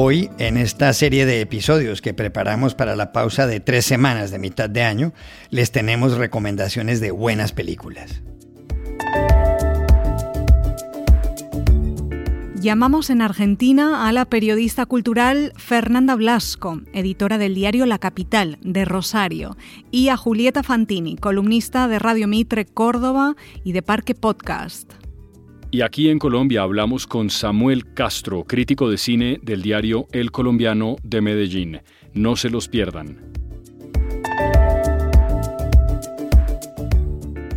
Hoy, en esta serie de episodios que preparamos para la pausa de tres semanas de mitad de año, les tenemos recomendaciones de buenas películas. Llamamos en Argentina a la periodista cultural Fernanda Blasco, editora del diario La Capital de Rosario, y a Julieta Fantini, columnista de Radio Mitre Córdoba y de Parque Podcast. Y aquí en Colombia hablamos con Samuel Castro, crítico de cine del diario El Colombiano de Medellín. No se los pierdan.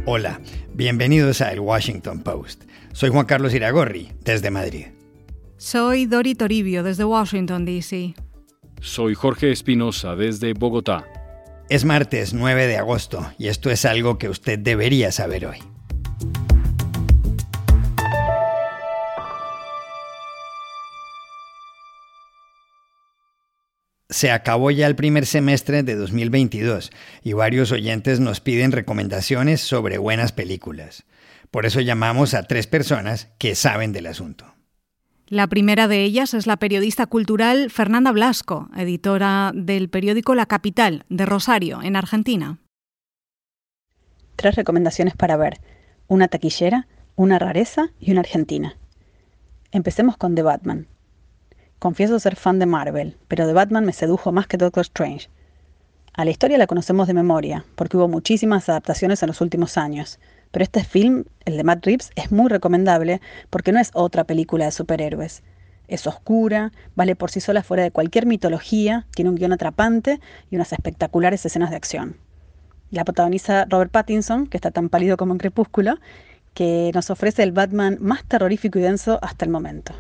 Hola, bienvenidos a El Washington Post. Soy Juan Carlos Iragorri, desde Madrid. Soy Dori Toribio, desde Washington, D.C. Soy Jorge Espinosa, desde Bogotá. Es martes 9 de agosto y esto es algo que usted debería saber hoy. Se acabó ya el primer semestre de 2022 y varios oyentes nos piden recomendaciones sobre buenas películas. Por eso llamamos a tres personas que saben del asunto. La primera de ellas es la periodista cultural Fernanda Blasco, editora del periódico La Capital de Rosario, en Argentina. Tres recomendaciones para ver, una taquillera, una rareza y una argentina. Empecemos con The Batman. Confieso ser fan de Marvel, pero The Batman me sedujo más que Doctor Strange. A la historia la conocemos de memoria, porque hubo muchísimas adaptaciones en los últimos años, pero este film, el de Matt Reeves, es muy recomendable porque no es otra película de superhéroes. Es oscura, vale por sí sola fuera de cualquier mitología, tiene un guion atrapante y unas espectaculares escenas de acción. La protagoniza Robert Pattinson, que está tan pálido como en Crepúsculo, que nos ofrece el Batman más terrorífico y denso hasta el momento.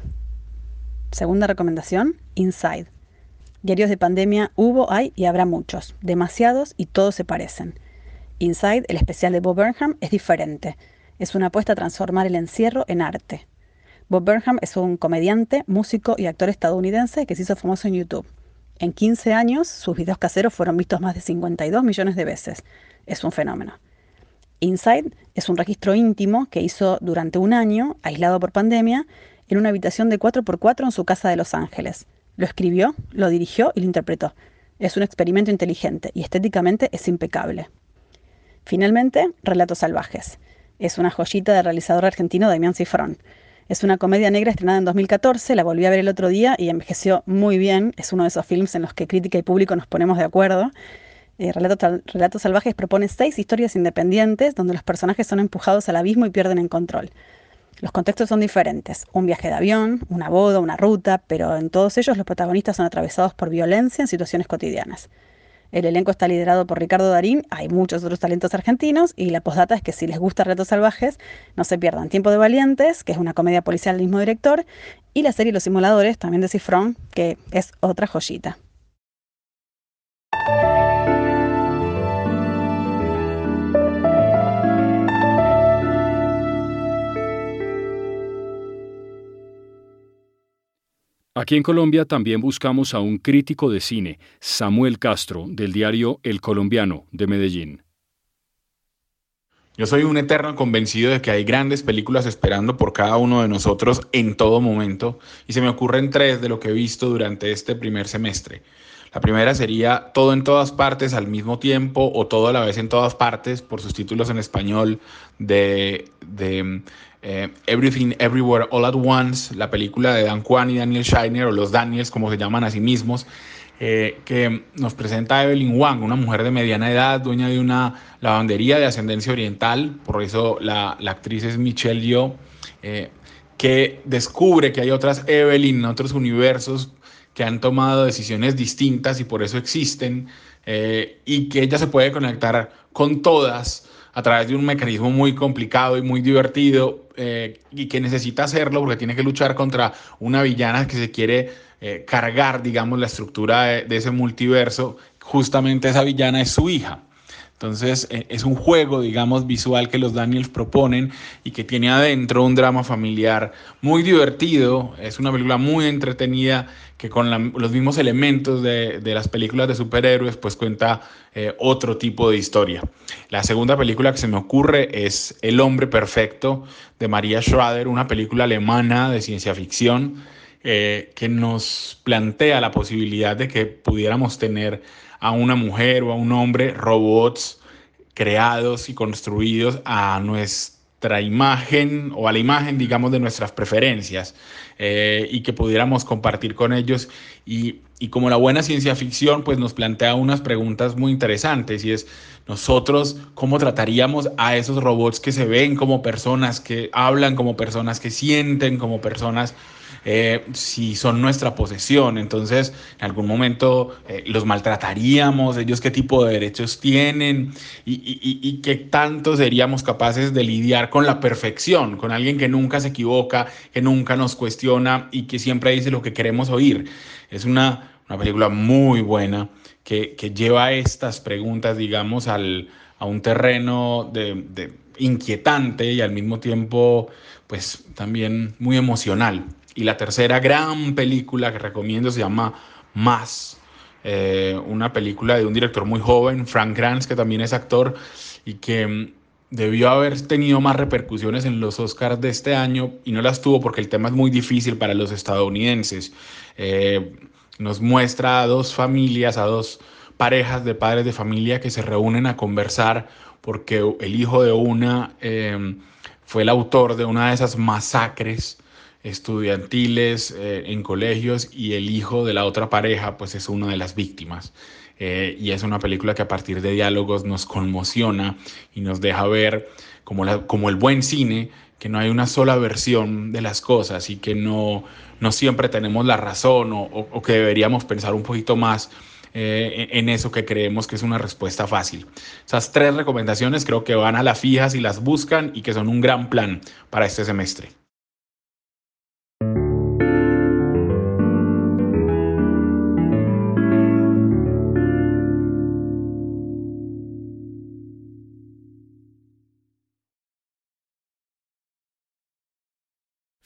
Segunda recomendación, Inside. Diarios de pandemia hubo, hay y habrá muchos, demasiados y todos se parecen. Inside, el especial de Bob Burnham, es diferente. Es una apuesta a transformar el encierro en arte. Bob Burnham es un comediante, músico y actor estadounidense que se hizo famoso en YouTube. En 15 años, sus videos caseros fueron vistos más de 52 millones de veces. Es un fenómeno. Inside es un registro íntimo que hizo durante un año, aislado por pandemia, en una habitación de 4x4 en su casa de Los Ángeles. Lo escribió, lo dirigió y lo interpretó. Es un experimento inteligente y estéticamente es impecable. Finalmente, Relatos Salvajes. Es una joyita del realizador argentino Damián Cifrón. Es una comedia negra estrenada en 2014, la volví a ver el otro día y envejeció muy bien. Es uno de esos films en los que crítica y público nos ponemos de acuerdo. Eh, Relatos, Relatos Salvajes propone seis historias independientes donde los personajes son empujados al abismo y pierden el control. Los contextos son diferentes, un viaje de avión, una boda, una ruta, pero en todos ellos los protagonistas son atravesados por violencia en situaciones cotidianas. El elenco está liderado por Ricardo Darín, hay muchos otros talentos argentinos y la postdata es que si les gusta Retos Salvajes, no se pierdan Tiempo de Valientes, que es una comedia policial del mismo director, y la serie Los Simuladores, también de Cifrón, que es otra joyita. Aquí en Colombia también buscamos a un crítico de cine, Samuel Castro, del diario El Colombiano de Medellín. Yo soy un eterno convencido de que hay grandes películas esperando por cada uno de nosotros en todo momento y se me ocurren tres de lo que he visto durante este primer semestre. La primera sería Todo en todas partes al mismo tiempo o Todo a la vez en todas partes por sus títulos en español de, de eh, Everything Everywhere All at Once, la película de Dan Kwan y Daniel Shiner, o los Daniels como se llaman a sí mismos, eh, que nos presenta a Evelyn Wang, una mujer de mediana edad, dueña de una lavandería de ascendencia oriental, por eso la, actriz es Michelle Yeoh, eh, que descubre que hay otras Evelyn en otros universos que han tomado decisiones distintas y por eso existen, y que ella se puede conectar con todas a través de un mecanismo muy complicado y muy divertido eh, y que necesita hacerlo porque tiene que luchar contra una villana que se quiere eh, cargar, digamos, la estructura de, ese multiverso. Justamente esa villana es su hija. Entonces eh, es un juego, digamos, visual que los Daniels proponen y que tiene adentro un drama familiar muy divertido. Es una película muy entretenida que con los mismos elementos de, las películas de superhéroes, pues cuenta eh, otro tipo de historia. La segunda película que se me ocurre es El hombre perfecto de María Schrader, una película alemana de ciencia ficción eh, que nos plantea la posibilidad de que pudiéramos tener a una mujer o a un hombre robots creados y construidos a nuestra imagen o a la imagen, digamos, de nuestras preferencias eh, y que pudiéramos compartir con ellos. Y, y, como la buena ciencia ficción, pues nos plantea unas preguntas muy interesantes y es nosotros cómo trataríamos a esos robots que se ven como personas, que hablan como personas, que sienten como personas eh, si son nuestra posesión. Entonces, en algún momento eh, los maltrataríamos, ellos qué tipo de derechos tienen y, y, y, qué tanto seríamos capaces de lidiar con la perfección, con alguien que nunca se equivoca, que nunca nos cuestiona y que siempre dice lo que queremos oír. Es una, una película muy buena que, que, lleva estas preguntas, digamos, al, a un terreno de, de inquietante y al mismo tiempo, pues también muy emocional. Y la tercera gran película que recomiendo se llama Más, eh, una película de un director muy joven, Frank Kranz, que también es actor y que mm, debió haber tenido más repercusiones en los Oscars de este año y no las tuvo porque el tema es muy difícil para los estadounidenses. Eh, nos muestra a dos familias, a dos parejas de padres de familia que se reúnen a conversar porque el hijo de una eh, fue el autor de una de esas masacres estudiantiles eh, en colegios y el hijo de la otra pareja pues es una de las víctimas. Eh, y es una película que a partir de diálogos nos conmociona y nos deja ver como, la, como el buen cine, que no hay una sola versión de las cosas y que no, no siempre tenemos la razón o, o, que deberíamos pensar un poquito más eh, en eso que creemos que es una respuesta fácil. Esas tres recomendaciones creo que van a la fija si las buscan y que son un gran plan para este semestre.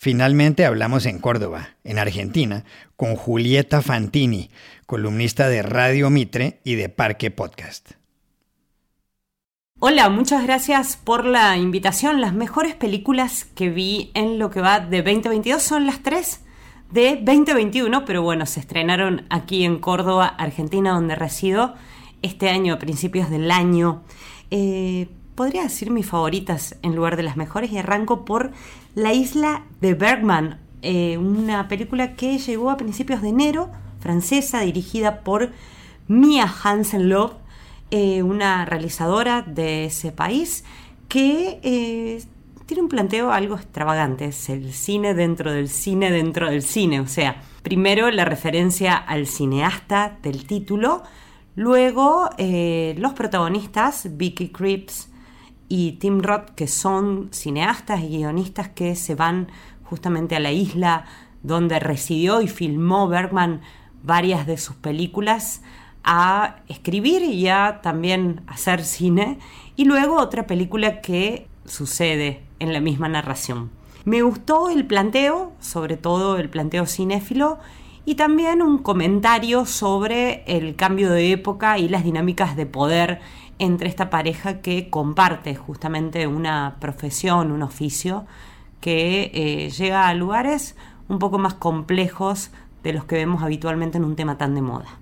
Finalmente hablamos en Córdoba, en Argentina, con Julieta Fantini, columnista de Radio Mitre y de Parque Podcast. Hola, muchas gracias por la invitación. Las mejores películas que vi en lo que va de 2022 son las tres de 2021, pero bueno, se estrenaron aquí en Córdoba, Argentina, donde resido este año, a principios del año. Eh, podría decir mis favoritas en lugar de las mejores y arranco por La isla de Bergman, eh, una película que llegó a principios de enero, francesa, dirigida por Mia Hansen-Love, eh, una realizadora de ese país que eh, tiene un planteo algo extravagante, es el cine dentro del cine dentro del cine, o sea, primero la referencia al cineasta del título, luego los protagonistas, Vicky Cripps, y Tim Roth, que son cineastas y guionistas que se van justamente a la isla donde residió y filmó Bergman varias de sus películas a escribir y a también hacer cine y luego otra película que sucede en la misma narración. Me gustó el planteo, sobre todo el planteo cinéfilo y también un comentario sobre el cambio de época y las dinámicas de poder entre esta pareja que comparte justamente una profesión, un oficio, que eh, llega a lugares un poco más complejos de los que vemos habitualmente en un tema tan de moda.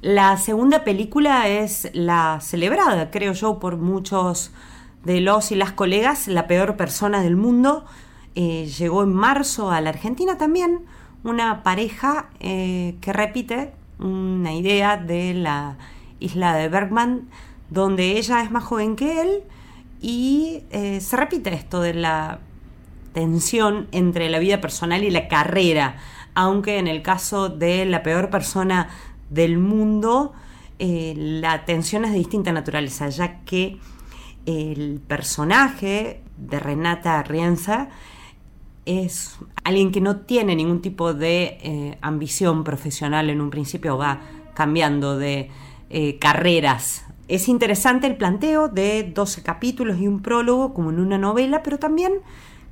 La segunda película es la celebrada, creo yo, por muchos de los y las colegas, La peor persona del mundo. Eh, llegó en marzo a la Argentina también, una pareja eh, que repite una idea de la isla de Bergman donde ella es más joven que él y eh, se repite esto de la tensión entre la vida personal y la carrera, aunque en el caso de la peor persona del mundo, eh, la tensión es de distinta naturaleza, ya que el personaje de Renata Rienza es alguien que no tiene ningún tipo de eh, ambición profesional en un principio, va cambiando de carreras es interesante el planteo de 12 capítulos y un prólogo como en una novela, pero también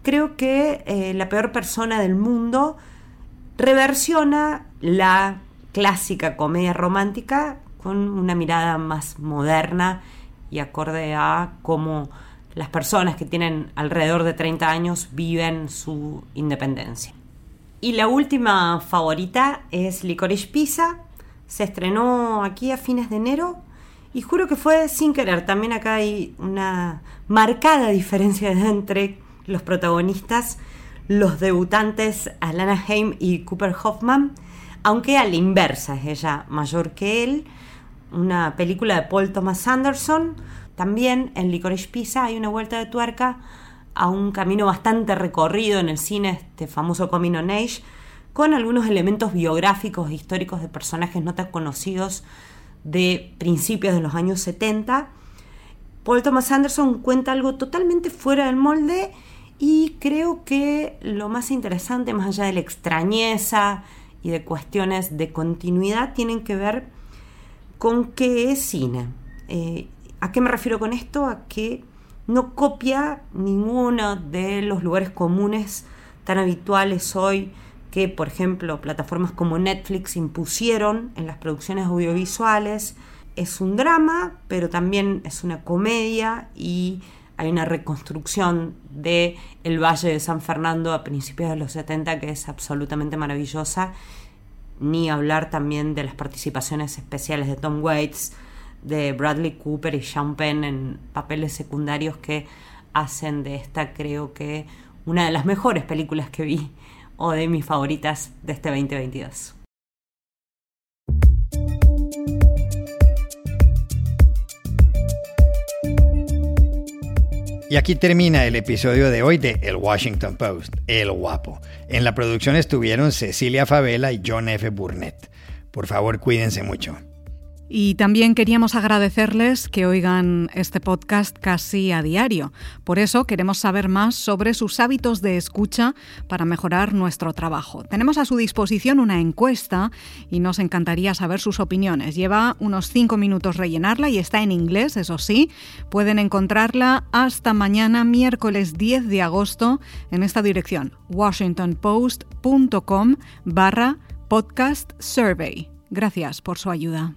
creo que eh, La peor persona del mundo reversiona la clásica comedia romántica con una mirada más moderna y acorde a cómo las personas que tienen alrededor de 30 años viven su independencia. Y la última favorita es Licorice Pizza. Se estrenó aquí a fines de enero y juro que fue sin querer. También acá hay una marcada diferencia entre los protagonistas, los debutantes Alana Haim y Cooper Hoffman, aunque a la inversa es ella mayor que él. Una película de Paul Thomas Anderson. También en Licorice Pizza hay una vuelta de tuerca a un camino bastante recorrido en el cine, este famoso Coming on Age, con algunos elementos biográficos e históricos de personajes no tan conocidos de principios de los años 70. Paul Thomas Anderson cuenta algo totalmente fuera del molde y creo que lo más interesante, más allá de la extrañeza y de cuestiones de continuidad, tienen que ver con qué es cine. Eh, ¿A qué me refiero con esto? A que no copia ninguno de los lugares comunes tan habituales hoy que, por ejemplo, plataformas como Netflix impusieron en las producciones audiovisuales. Es un drama, pero también es una comedia y hay una reconstrucción de el Valle de San Fernando a principios de los 70 que es absolutamente maravillosa. Ni hablar también de las participaciones especiales de Tom Waits, de Bradley Cooper y Sean Penn en papeles secundarios que hacen de esta creo que una de las mejores películas que vi o de mis favoritas de este 2022. Y aquí termina el episodio de hoy de El Washington Post, El Guapo. En la producción estuvieron Cecilia Favela y John F. Burnett. Por favor, cuídense mucho. Y también queríamos agradecerles que oigan este podcast casi a diario. Por eso queremos saber más sobre sus hábitos de escucha para mejorar nuestro trabajo. Tenemos a su disposición una encuesta y nos encantaría saber sus opiniones. Lleva unos cinco minutos rellenarla y está en inglés, eso sí. Pueden encontrarla hasta mañana, miércoles 10 de agosto, en esta dirección, washingtonpost.com barra podcast survey. Gracias por su ayuda.